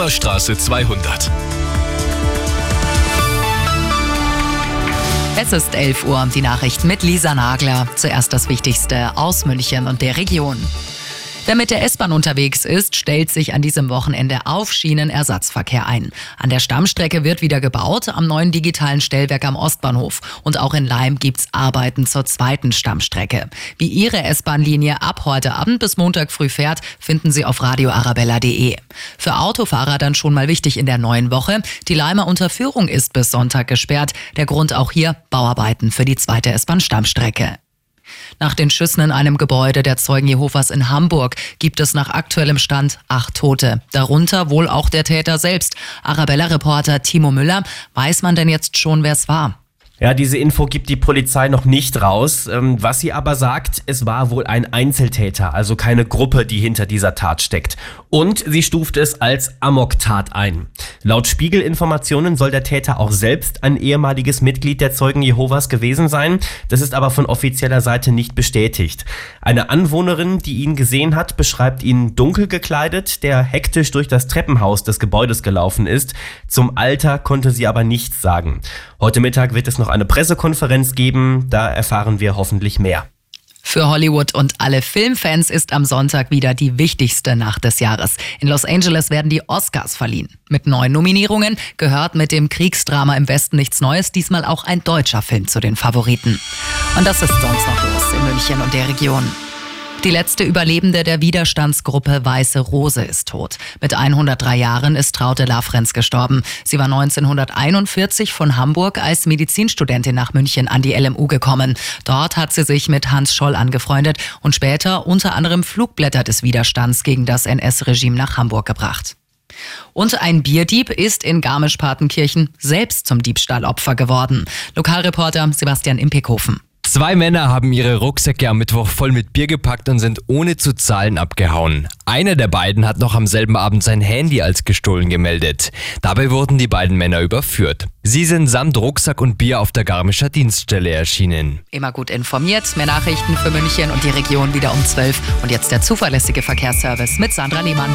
Wilmerstraße 200. Es ist 11 Uhr, die Nachrichten mit Lisa Nagler. Zuerst das Wichtigste aus München und der Region. Wer mit der S-Bahn unterwegs ist, stellt sich an diesem Wochenende auf Schienenersatzverkehr ein. An der Stammstrecke wird wieder gebaut, am neuen digitalen Stellwerk am Ostbahnhof. Und auch in Leim gibt's Arbeiten zur zweiten Stammstrecke. Wie Ihre S-Bahn-Linie ab heute Abend bis Montag früh fährt, finden Sie auf radioarabella.de. Für Autofahrer dann schon mal wichtig in der neuen Woche. Die Leimer Unterführung ist bis Sonntag gesperrt. Der Grund auch hier Bauarbeiten für die zweite S-Bahn-Stammstrecke. Nach den Schüssen in einem Gebäude der Zeugen Jehovas in Hamburg gibt es nach aktuellem Stand acht Tote. Darunter wohl auch der Täter selbst. Arabella-Reporter Timo Müller. Weiß man denn jetzt schon, wer es war? Ja, diese Info gibt die Polizei noch nicht raus. Ähm, was sie aber sagt, es war wohl ein Einzeltäter, also keine Gruppe, die hinter dieser Tat steckt. Und sie stuft es als Amoktat ein. Laut Spiegelinformationen soll der Täter auch selbst ein ehemaliges Mitglied der Zeugen Jehovas gewesen sein. Das ist aber von offizieller Seite nicht bestätigt. Eine Anwohnerin, die ihn gesehen hat, beschreibt ihn dunkel gekleidet, der hektisch durch das Treppenhaus des Gebäudes gelaufen ist. Zum Alter konnte sie aber nichts sagen. Heute Mittag wird es noch eine Pressekonferenz geben, da erfahren wir hoffentlich mehr. Für Hollywood und alle Filmfans ist am Sonntag wieder die wichtigste Nacht des Jahres. In Los Angeles werden die Oscars verliehen. Mit neun Nominierungen gehört mit dem Kriegsdrama im Westen nichts Neues diesmal auch ein deutscher Film zu den Favoriten. Und das ist sonst noch los in München und der Region. Die letzte Überlebende der Widerstandsgruppe Weiße Rose ist tot. Mit 103 Jahren ist Traute Lafrenz gestorben. Sie war 1941 von Hamburg als Medizinstudentin nach München an die LMU gekommen. Dort hat sie sich mit Hans Scholl angefreundet und später unter anderem Flugblätter des Widerstands gegen das NS-Regime nach Hamburg gebracht. Und ein Bierdieb ist in Garmisch-Partenkirchen selbst zum Diebstahlopfer geworden. Lokalreporter Sebastian Impekhofen. Zwei Männer haben ihre Rucksäcke am Mittwoch voll mit Bier gepackt und sind ohne zu zahlen abgehauen. Einer der beiden hat noch am selben Abend sein Handy als gestohlen gemeldet. Dabei wurden die beiden Männer überführt. Sie sind samt Rucksack und Bier auf der Garmischer Dienststelle erschienen. Immer gut informiert. Mehr Nachrichten für München und die Region wieder um 12. Und jetzt der zuverlässige Verkehrsservice mit Sandra Lehmann.